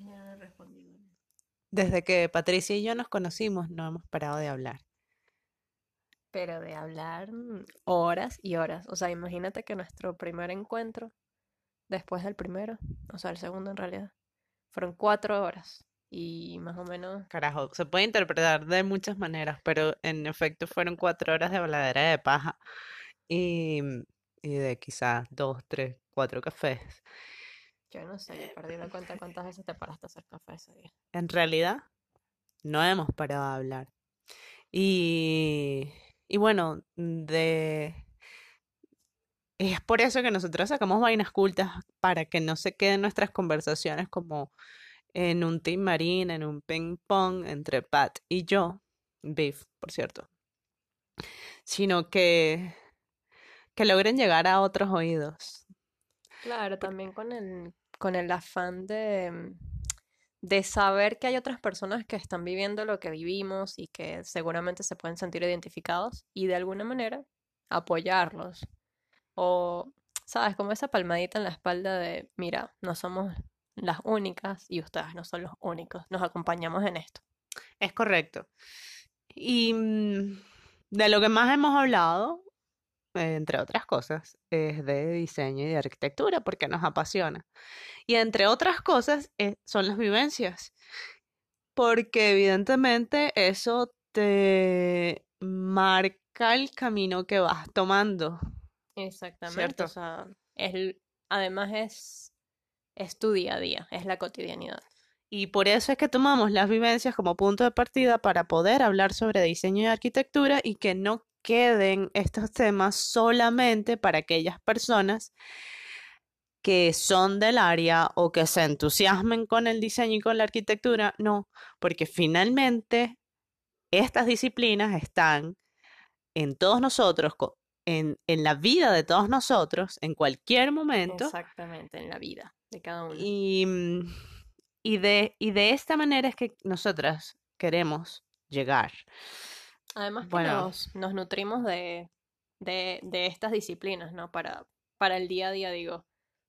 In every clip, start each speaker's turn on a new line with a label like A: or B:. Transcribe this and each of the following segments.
A: Ella no respondió.
B: Desde que Patricia y yo nos conocimos, no hemos parado de hablar.
A: Pero de hablar mm, horas y horas. O sea, imagínate que nuestro primer encuentro, después del primero, o sea, el segundo en realidad, fueron cuatro horas. Y más o menos,
B: Carajo, se puede interpretar de muchas maneras, pero en efecto fueron cuatro horas de habladera de paja y, y de quizás dos, tres, cuatro cafés.
A: Yo no sé, yo perdí la cuenta cuántas veces te paraste a hacer café ese día.
B: En realidad, no hemos parado de hablar. Y, y bueno, de... Es por eso que nosotros sacamos vainas cultas, para que no se queden nuestras conversaciones como en un team marine, en un ping pong entre Pat y yo, Beef, por cierto, sino que, que logren llegar a otros oídos.
A: Claro, también con el, con el afán de, de saber que hay otras personas que están viviendo lo que vivimos y que seguramente se pueden sentir identificados y de alguna manera apoyarlos. O, sabes, como esa palmadita en la espalda de, mira, no somos las únicas y ustedes no son los únicos, nos acompañamos en esto.
B: Es correcto. Y mm, de lo que más hemos hablado, entre otras cosas, es de diseño y de arquitectura, porque nos apasiona. Y entre otras cosas, eh, son las vivencias, porque evidentemente eso te marca el camino que vas tomando,
A: Exactamente,
B: ¿cierto?
A: o sea, es, además es, es tu día a día, es la cotidianidad.
B: Y por eso es que tomamos las vivencias como punto de partida para poder hablar sobre diseño y arquitectura y que no queden estos temas solamente para aquellas personas que son del área o que se entusiasmen con el diseño y con la arquitectura. No, porque finalmente estas disciplinas están en todos nosotros, en, en la vida de todos nosotros, en cualquier momento.
A: Exactamente, en la vida de cada uno.
B: Y, mm, y de, y de esta manera es que nosotras queremos llegar.
A: Además que
B: Bueno,
A: nos, nos nutrimos de, de, de estas disciplinas, ¿no? Para, para el día a día, digo. O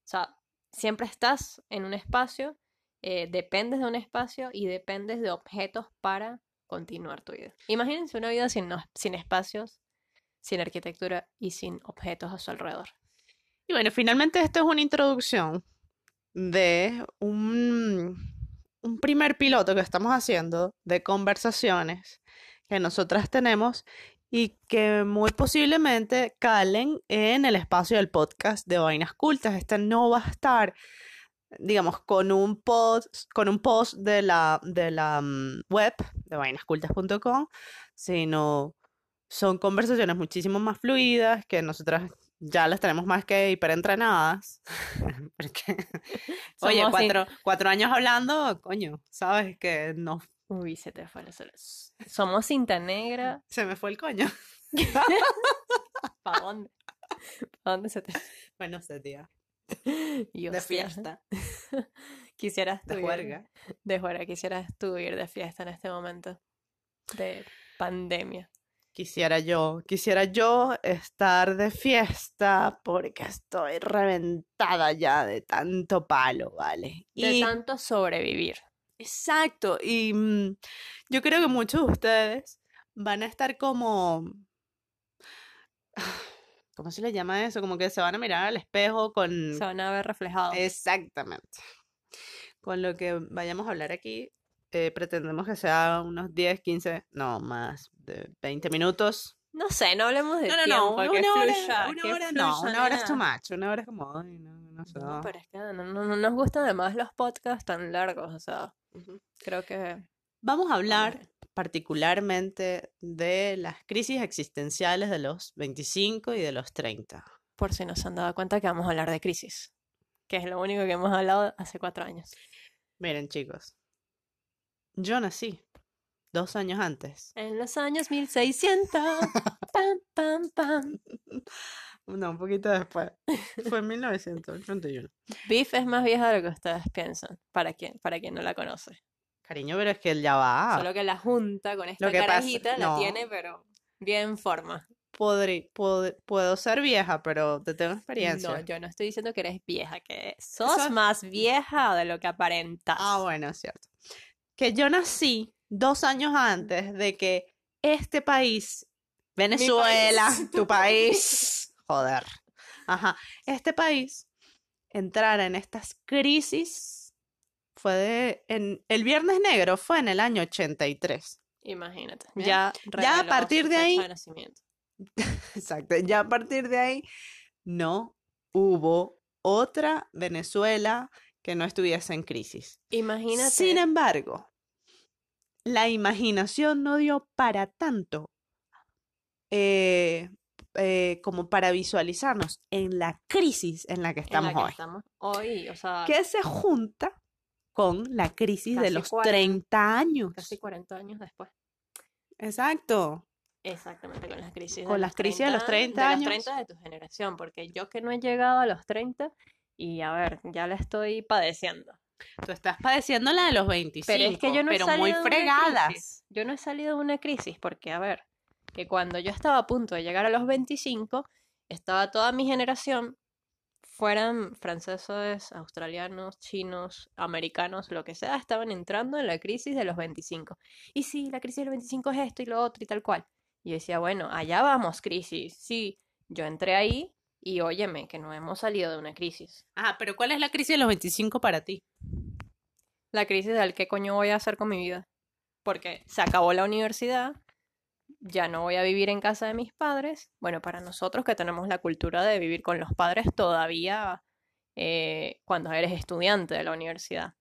A: sea, siempre estás en un espacio, eh, dependes de un espacio y dependes de objetos para continuar tu vida. Imagínense una vida sin, no- sin espacios, sin arquitectura y sin objetos a su alrededor.
B: y bueno, finalmente esto es una introducción de un, un primer piloto que estamos haciendo de conversaciones que nosotras tenemos y que muy posiblemente calen en el espacio del podcast de Vainas Cultas. Este no va a estar, digamos, con un post, con un post de la, de la mm, web de vainascultas.com, sino son conversaciones muchísimo más fluidas que nosotras ya las tenemos más que hiperentrenadas. Porque, oye, cuatro, cuatro años hablando, coño, sabes que no
A: Uy, se te fue la Somos cinta negra.
B: se me fue el coño.
A: ¿Para dónde? ¿Para dónde se te
B: Bueno, no sé, tía. De
A: hostia,
B: fiesta,
A: Quisieras tú
B: de
A: ir-
B: juerga.
A: De juerga, quisieras tú ir de fiesta en este momento de pandemia.
B: Quisiera yo, quisiera yo estar de fiesta porque estoy reventada ya de tanto palo, ¿vale?
A: De tanto sobrevivir.
B: Exacto, y mm, yo creo que muchos de ustedes van a estar como, ¿cómo se le llama eso? Como que se van a mirar al espejo con,
A: Se van a ver reflejados.
B: exactamente, con lo que vayamos a hablar aquí. eh, pretendemos que sea unos 10, 15, no más, de 20 minutos.
A: No sé, no hablemos de
B: No, no,
A: tiempo,
B: no,
A: que
B: una hora,
A: fluya,
B: una
A: que
B: hora no, una hora es too much, una hora es como, ay, no, no
A: pero es que no, no- no nos gustan además los podcasts tan largos, o sea,
B: Ujú.
A: creo que
B: Vamos a hablar particularmente de las crisis existenciales de los 25 y de los 30.
A: Por si no se han dado cuenta que vamos a hablar de crisis, que es lo único que hemos hablado hace cuatro años.
B: Miren, chicos, yo nací dos años antes.
A: En los años 1600, pam, pam, pam.
B: No, un poquito después. Fue en 1981.
A: Beef es más vieja de lo que ustedes piensan, para quien, para quien no la conoce.
B: Cariño, pero es que él ya va.
A: Solo que la junta con esta
B: pasa-
A: carajita la
B: no.
A: tiene, pero bien en forma.
B: podré, pod- puedo ser vieja, pero te tengo
A: No,
B: experiencia.
A: yo no estoy diciendo que eres vieja, que sos
B: Eso-
A: más vieja de lo que aparentas.
B: Ah, bueno, es cierto. Que yo nací dos años antes de que este país, Venezuela,
A: país.
B: tu país, joder, ajá, este país entrara en estas crisis fue de, en, el Viernes Negro fue en el año 83.
A: Imagínate.
B: Bien.
A: Ya,
B: Ya a partir de ahí-
A: de.
B: Exacto, ya a partir de ahí no hubo otra Venezuela que no estuviese en crisis.
A: Imagínate.
B: Sin embargo, la imaginación no dio para tanto eh, eh, como para visualizarnos en la crisis en la que
A: en la
B: estamos
A: que
B: hoy,
A: estamos hoy, o sea,
B: que se junta con la crisis de los
A: 40,
B: 30 años.
A: casi 40 años después.
B: Exacto.
A: Exactamente, con las crisis
B: Con
A: de
B: las crisis de los 30
A: de
B: años.
A: los 30 de tu generación, porque yo que no he llegado a los 30 y a ver, ya la estoy padeciendo.
B: Tú estás padeciendo la de los 25,
A: Pero es que yo no
B: pero muy
A: de
B: fregadas.
A: crisis. Yo no he salido de una crisis porque, a ver, que cuando yo estaba a punto de llegar a los 25, estaba toda mi generación, fueran franceses, australianos, chinos, americanos, lo que sea, estaban entrando en la crisis de los 25. Y sí, la crisis de los 25 es esto y lo otro y tal cual. Y yo decía, bueno, allá vamos, crisis. Sí, yo entré ahí y óyeme, que no hemos salido de una crisis.
B: Ah, pero ¿cuál es la crisis de los 25 para ti?
A: la crisis del qué coño voy a hacer con mi vida. Porque se acabó la universidad, ya no voy a vivir en casa de mis padres. Bueno, para nosotros que tenemos la cultura de vivir con los padres todavía eh, cuando eres estudiante de la universidad.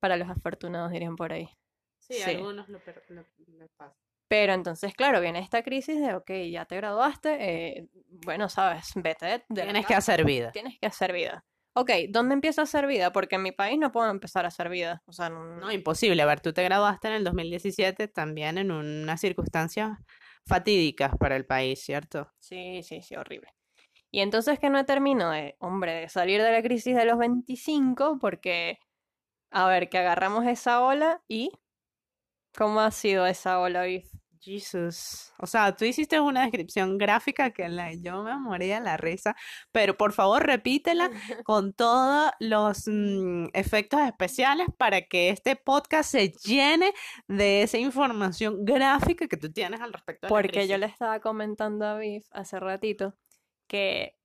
A: Para los afortunados dirían por ahí. Sí.
B: algunos lo, lo-.
A: Pero entonces, claro, viene esta crisis de, ok, ya te graduaste, eh, bueno, sabes, vete de la
B: Tienes que hacer vida.
A: tienes que hacer vida. Ok, ¿dónde empiezo a hacer vida? Porque en mi país no puedo empezar a hacer vida. O sea, no,
B: No, imposible. A ver, tú te graduaste en el 2017 también en unas circunstancias fatídicas para el país, ¿cierto?
A: Sí, sí, sí, horrible. Y entonces que no termino de, hombre, de salir de la crisis de los 25 porque, a ver, que agarramos esa ola y... ¿Cómo ha sido esa ola, Biff?
B: Jesus. O sea, tú hiciste una descripción gráfica que la, yo me moría la risa, pero por favor repítela con todos los mm, efectos especiales para que este podcast se llene de esa información gráfica que tú tienes al respecto de la
A: Porque yo le estaba comentando a Biff hace ratito que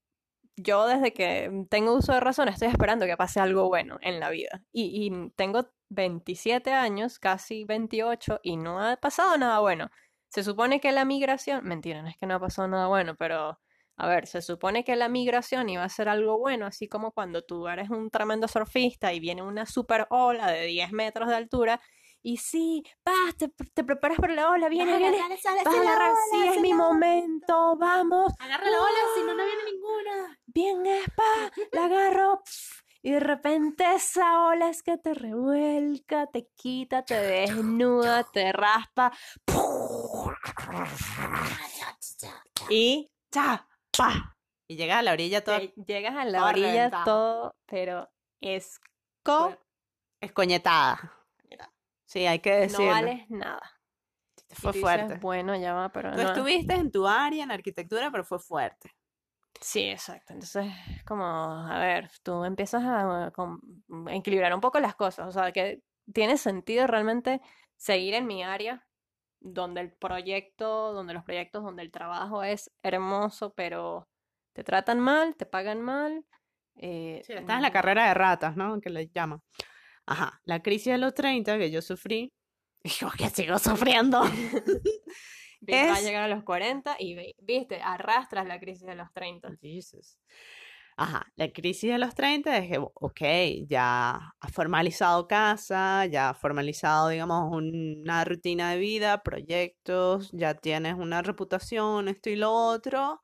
A: yo desde que tengo uso de razón estoy esperando que pase algo bueno en la vida. Y, y tengo 27 años, casi 28, y no ha pasado nada bueno. Se supone que la migración, mentira, no es que no ha pasado nada bueno, pero a ver, se supone que la migración iba a ser algo bueno, así como cuando tú eres un tremendo surfista y viene una super ola de 10 metros de altura. Y sí, vas, te, te preparas para la ola, viene, viene, vas a agarrar, sí, es mi momento, vamos,
B: Agarra la ola, si no, no viene ninguna.
A: bien espa, la agarro, y de repente esa ola es que te revuelca, te quita, te desnuda, te raspa, y
B: ¡Cha! ¡Pa! Y llega a la orilla toda
A: te llegas a la orilla todo, pero es
B: co- escoñetada. Sí, hay que
A: no
B: decirlo.
A: vales nada.
B: Fue
A: dices,
B: fuerte.
A: bueno, ya va, pero
B: Tú
A: no.
B: estuviste en tu área, en arquitectura, pero fue fuerte.
A: Sí, exacto. Entonces, como, a ver, tú empiezas a, equilibrar un poco las cosas. O sea, que tiene sentido realmente seguir en mi área, donde el proyecto, donde los proyectos, donde el trabajo es hermoso, pero te tratan mal, te pagan mal. eh,
B: Sí, estás en la
A: mm,
B: carrera de ratas, ¿no? Que le llaman. Ajá, la crisis de los 30 que yo sufrí, y yo que sigo sufriendo.
A: Vic va a
B: es-
A: llegar a los 40 y, viste, arrastras la crisis de los 30.
B: Jesus. Ajá, la crisis de los 30 es que, ok, ya has formalizado casa, ya has formalizado, digamos, una rutina de vida, proyectos, ya tienes una reputación, esto y lo otro,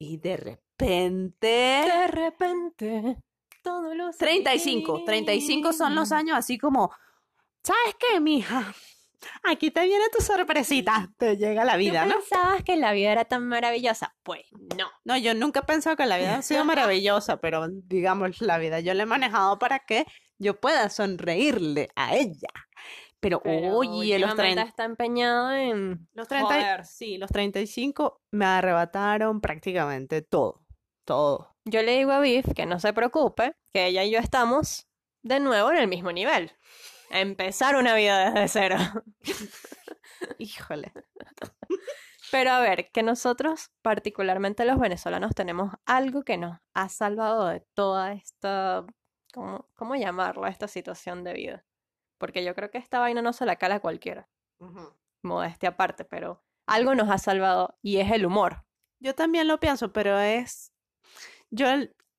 B: y de repente...
A: De repente, todo lo
B: 35, 35 son los años así como, ¿sabes qué, mija? Aquí te viene tu sorpresita, te llega la vida,
A: ¿Tú
B: ¿no?
A: pensabas que la vida era tan maravillosa? Pues no.
B: No, yo nunca he pensado que la vida ha sido maravillosa, pero digamos, la vida yo la he manejado para que yo pueda sonreírle a ella. Pero,
A: Pero
B: oye, los
A: últimamente
B: 30,
A: está empeñado en
B: los 30,
A: joder.
B: sí, los 35 me arrebataron prácticamente todo, todo.
A: Yo le digo a Biff que no se preocupe, que ella y yo estamos de nuevo en el mismo nivel. A empezar una vida desde cero.
B: Híjole.
A: Pero a ver, que nosotros, particularmente los venezolanos, tenemos algo que nos ha salvado de toda esta, ¿cómo, cómo llamarlo? Esta situación de vida. Porque yo creo que esta vaina no se la cala a cualquiera, modestia aparte, pero algo nos ha salvado y es el humor.
B: Yo también lo pienso, pero es, yo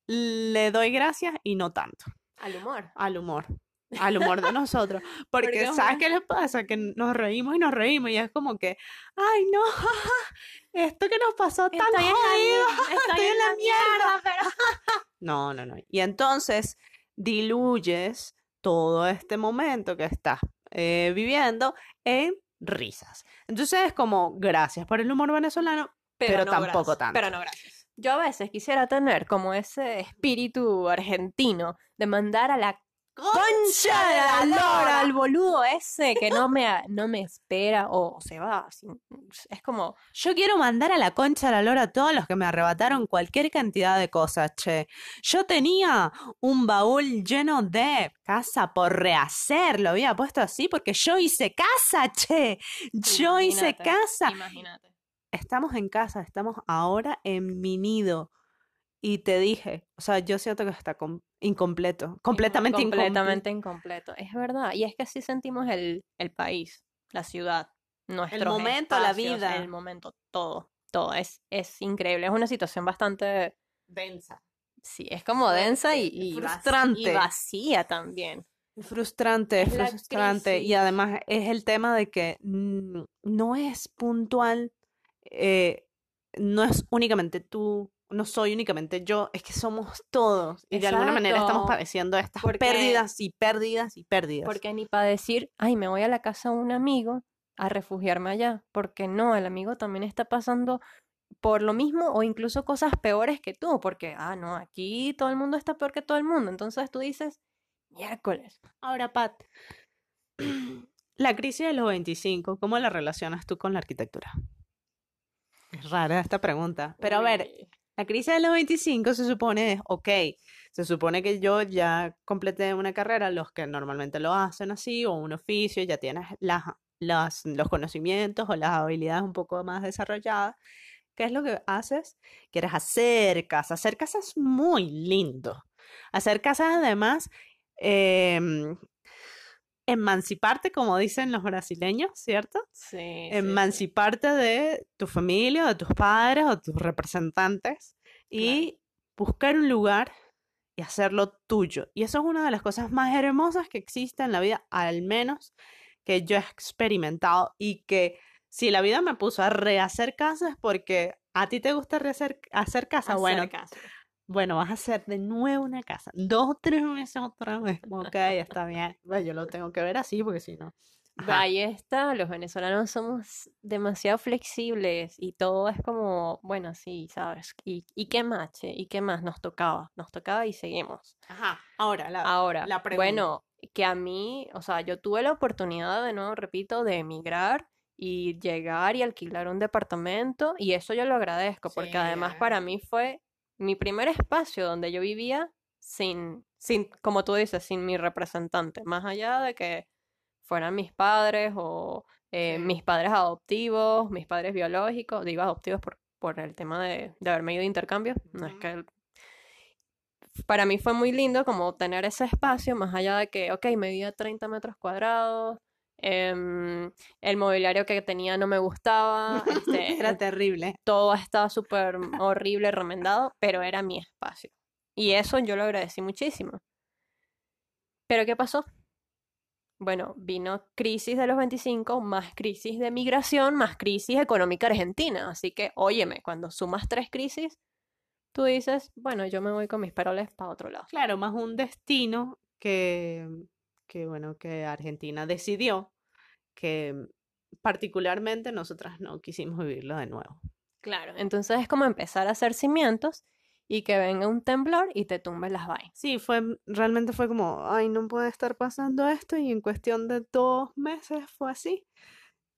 B: le doy gracias y no tanto
A: Al humor.
B: al humor, al humor de nosotros, porque
A: Porque,
B: ¿sabes
A: hombre.
B: qué les pasa? Que nos reímos y nos reímos y es como que, ay no, esto que nos pasó tan
A: Estoy en la
B: jodido, estoy en la mierda, pero... No, no, no. Y entonces diluyes todo este momento que estás eh, viviendo en risas. Entonces es como, gracias por el humor venezolano, pero
A: no
B: tampoco
A: gracias,
B: tanto.
A: Pero no gracias. Yo a veces quisiera tener como ese espíritu argentino de mandar a la concha de la lora al boludo ese que no me, no me espera o se va. sin- Es como,
B: Yo quiero mandar a la concha de la lora a todos los que me arrebataron cualquier cantidad de cosas, che. Yo tenía un baúl lleno de casa por rehacer, lo había puesto así porque yo hice casa, che. Yo hice
A: imagínate,
B: casa.
A: Imagínate.
B: Estamos en casa, estamos ahora en mi nido. Y te dije, o sea, yo siento que está com- incompleto, completamente incompleto.
A: completamente incompleto. Es verdad. Y es que así sentimos el, el país, la ciudad, nuestros
B: momento, la vida.
A: El momento, todo. Todo. Es, es increíble. Es una situación bastante
B: Densa.
A: Sí, es como densa y,
B: frustrante.
A: y vacía también.
B: Frustrante,
A: Es
B: frustrante. Y además es el tema de que no es puntual, eh, no es únicamente tú, no soy únicamente yo, es que somos todos. Y de alguna manera estamos padeciendo estas
A: Porque-
B: pérdidas y pérdidas y pérdidas.
A: Porque ni para decir, ay, me voy a la casa de un amigo a refugiarme allá. Porque no, el amigo también está pasando por lo mismo o incluso cosas peores que tú. Porque, ah, no, aquí todo el mundo está peor que todo el mundo. Entonces tú dices, miércoles.
B: Ahora, Pat, la crisis de los 25, ¿cómo la relacionas tú con la arquitectura? Es rara esta pregunta. Pero a ver, La crisis de los 25 se supone es, ok, se supone que yo ya completé una carrera, los que normalmente lo hacen así, o un oficio, ya tienes los conocimientos o las habilidades un poco más desarrolladas. ¿Qué es lo que haces? Quieres hacer casa. Hacer casa es muy lindo. Hacer casa además, em, emanciparte, como dicen los brasileños, ¿cierto?
A: Sí,
B: emanciparte de tu familia, de tus padres o tus representantes y buscar un lugar y hacerlo tuyo. Y eso es una de las cosas más hermosas que existe en la vida, al menos que yo he experimentado y que si la vida me puso a rehacer casa es porque a ti te gusta rehacer hacer casa,
A: Hacer
B: bueno,
A: caso.
B: Bueno, vas a hacer de nuevo una casa, dos o tres meses otra vez, ok, está bien, Bueno, yo lo tengo que ver así porque si no. Ajá.
A: Ahí está, los venezolanos somos demasiado flexibles y todo es como, bueno, sí, ¿sabes? ¿Y, y qué más, che? ¿Y qué más nos tocaba? Nos tocaba y seguimos.
B: Ajá, ahora la,
A: Ahora,
B: la pregunta.
A: bueno, que a mí, o sea, yo tuve la oportunidad, de nuevo, repito, de emigrar y llegar y alquilar un departamento y eso yo lo agradezco porque
B: Sí,
A: además
B: eh.
A: para mí fue mi primer espacio donde yo vivía sin, sin, como tú dices, sin mi representante, más allá de que fueran mis padres o eh, mis padres adoptivos, mis padres biológicos, digo adoptivos por, por el tema de, de haberme ido de intercambio, no es que para mí fue muy lindo como tener ese espacio, más allá de que, ok, medía 30 metros cuadrados, em, el mobiliario que tenía no me gustaba, este,
B: Era terrible.
A: todo estaba súper horrible, remendado, pero era mi espacio. Y eso yo lo agradecí muchísimo. Pero ¿qué pasó? Bueno, vino crisis de los 25, más crisis de migración, más crisis económica argentina. Así que, óyeme, cuando sumas tres crisis, tú dices, bueno, yo me voy con mis peroles para otro lado.
B: Claro, más un destino que, que, bueno, que Argentina decidió que particularmente nosotras no quisimos vivirlo de nuevo.
A: Claro, entonces es como empezar a hacer cimientos y que venga un temblor y te tumbe las vainas.
B: Sí, fue, realmente fue como, ay, no puede estar pasando esto y en cuestión de dos meses fue así.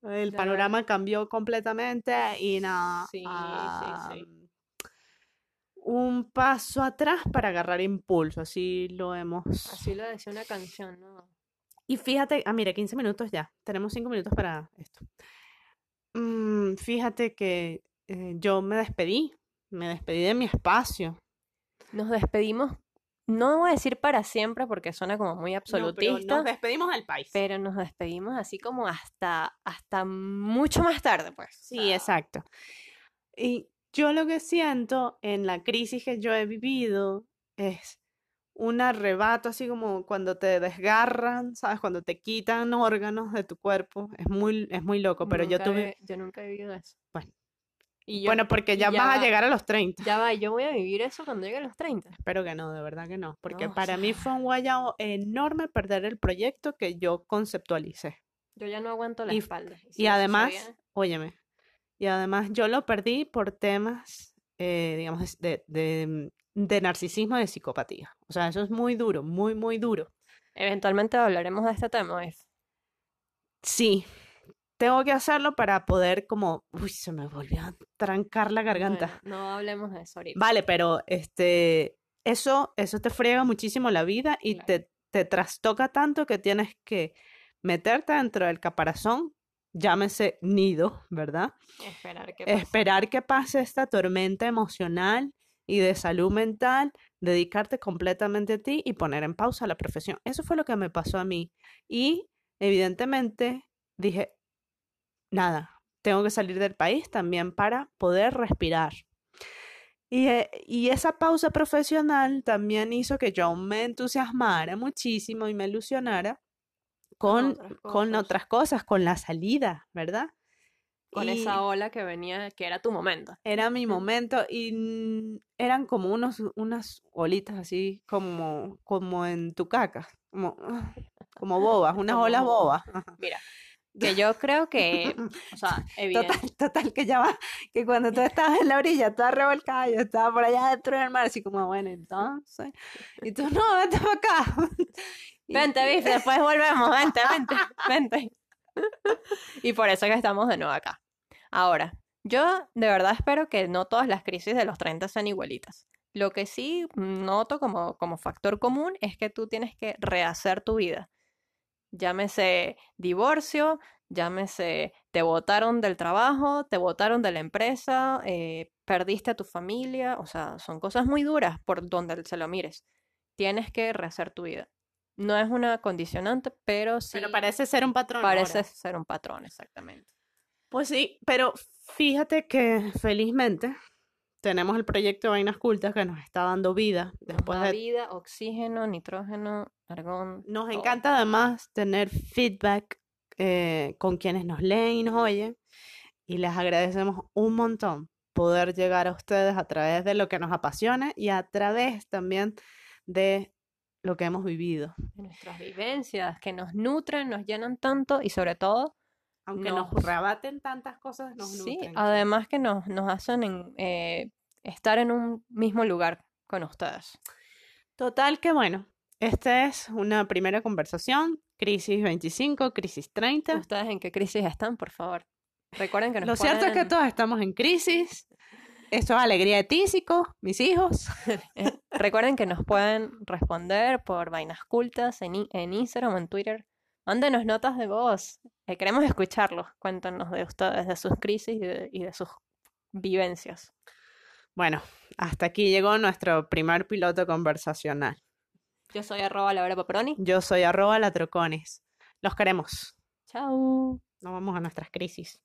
B: El
A: Ya
B: panorama cambió completamente y nada,
A: Sí, sí, sí.
B: Un paso atrás para agarrar impulso, así lo hemos.
A: Así lo decía una canción, ¿no?
B: Y fíjate, ah, mira, 15 minutos ya, tenemos 5 minutos para esto. Mm, fíjate que eh, yo me despedí, me despedí de mi espacio.
A: Nos despedimos, no voy a decir para siempre porque suena como muy
B: No, pero
A: absolutista,
B: nos despedimos del país.
A: pero nos despedimos así como hasta, hasta mucho más tarde, pues.
B: Sí, exacto. Y yo lo que siento en la crisis que yo he vivido es un arrebato, así como cuando te desgarran, ¿sabes? Cuando te quitan órganos de tu cuerpo. Es muy, es muy loco, pero yo tuve...
A: he- yo nunca he vivido eso.
B: Bueno.
A: Y yo,
B: Bueno, porque ya
A: ya
B: vas a llegar a los 30.
A: ya va, yo voy a vivir eso cuando llegue a los 30.
B: Espero que no, de verdad que no. Porque
A: No, o
B: para mí fue un guayao enorme perder el proyecto que yo conceptualicé.
A: Yo ya no aguanto la
B: Y-
A: espalda.
B: Y
A: si
B: además,
A: sucediera-
B: óyeme, y además yo lo perdí por temas, eh, digamos, de, de, de narcisismo y de psicopatía. O sea, eso es muy duro, muy, muy duro.
A: Eventualmente hablaremos de este tema. If.
B: Sí, tengo que hacerlo para poder como, uy, se me volvió a trancar la garganta.
A: Bueno, no hablemos de eso ahorita.
B: Vale, pero este, eso, eso te friega muchísimo la vida y
A: Claro.
B: te, te trastoca tanto que tienes que meterte dentro del caparazón, llámese nido, ¿verdad?
A: Esperar que pase.
B: esperar que pase esta tormenta emocional y de salud mental, dedicarte completamente a ti y poner en pausa la profesión. Eso fue lo que me pasó a mí. Y evidentemente dije, nada, tengo que salir del país también para poder respirar. Y, eh, y esa pausa profesional también hizo que yo me entusiasmara muchísimo y me ilusionara con,
A: otras
B: con
A: cosas.
B: otras cosas, con la salida, ¿verdad?
A: Con
B: Y-
A: esa ola que venía, que era tu momento.
B: era mi momento y eran como unos, unas olitas así como, como en tu caca, como, como bobas, unas
A: Como
B: olas
A: boba.
B: bobas.
A: Mira, que yo creo que, o sea, evidente,
B: Total, total, que ya va, que cuando tú estabas en la orilla, toda revolcada, yo estaba por allá dentro del mar, así como, bueno, entonces, y tú, no, vente para acá.
A: Vente, Biff, después volvemos, vente, vente, vente. Y por eso que estamos de nuevo acá. Ahora, yo de verdad espero que no todas las crisis de los 30 sean igualitas. Lo que sí noto como, como factor común es que tú tienes que rehacer tu vida. Llámese divorcio, llámese te botaron del trabajo, te botaron de la empresa, eh, perdiste a tu familia, o sea, son cosas muy duras por donde se lo mires. Tienes que rehacer tu vida. No es una condicionante, pero sí
B: Pero parece ser un patrón.
A: parece
B: ahora.
A: ser un patrón, exactamente.
B: Pues sí, pero fíjate que felizmente tenemos el proyecto Vainas Cultas que nos está dando vida después de
A: vida, oxígeno, nitrógeno, argón.
B: Nos
A: todo.
B: encanta además tener feedback eh, con quienes nos leen y nos oyen y les agradecemos un montón poder llegar a ustedes a través de lo que nos apasiona y a través también de lo que hemos vivido.
A: nuestras vivencias que nos nutren, nos llenan tanto y sobre todo,
B: Aunque nos
A: Nos-
B: rebaten tantas cosas, nos
A: sí,
B: nutren.
A: además que nos, nos hacen en, eh, estar en un mismo lugar con ustedes.
B: Total que bueno, esta es una primera conversación, crisis 25, crisis 30.
A: ¿Ustedes en qué crisis están, por favor? Recuerden que nos
B: Lo cierto es que todos estamos en crisis. Esto es alegría de tísico, mis hijos.
A: Eh, Recuerden que nos pueden responder por vainas cultas en, en Instagram o en Twitter. Mándenos notas de voz. Eh, queremos escucharlos. Cuéntanos de ustedes, de sus crisis y de, y de sus vivencias.
B: Bueno, hasta aquí llegó nuestro primer piloto conversacional.
A: Yo soy arroba Laura Paperoni.
B: Yo soy arroba latrocones. Los queremos.
A: Chao.
B: Nos vamos a nuestras crisis.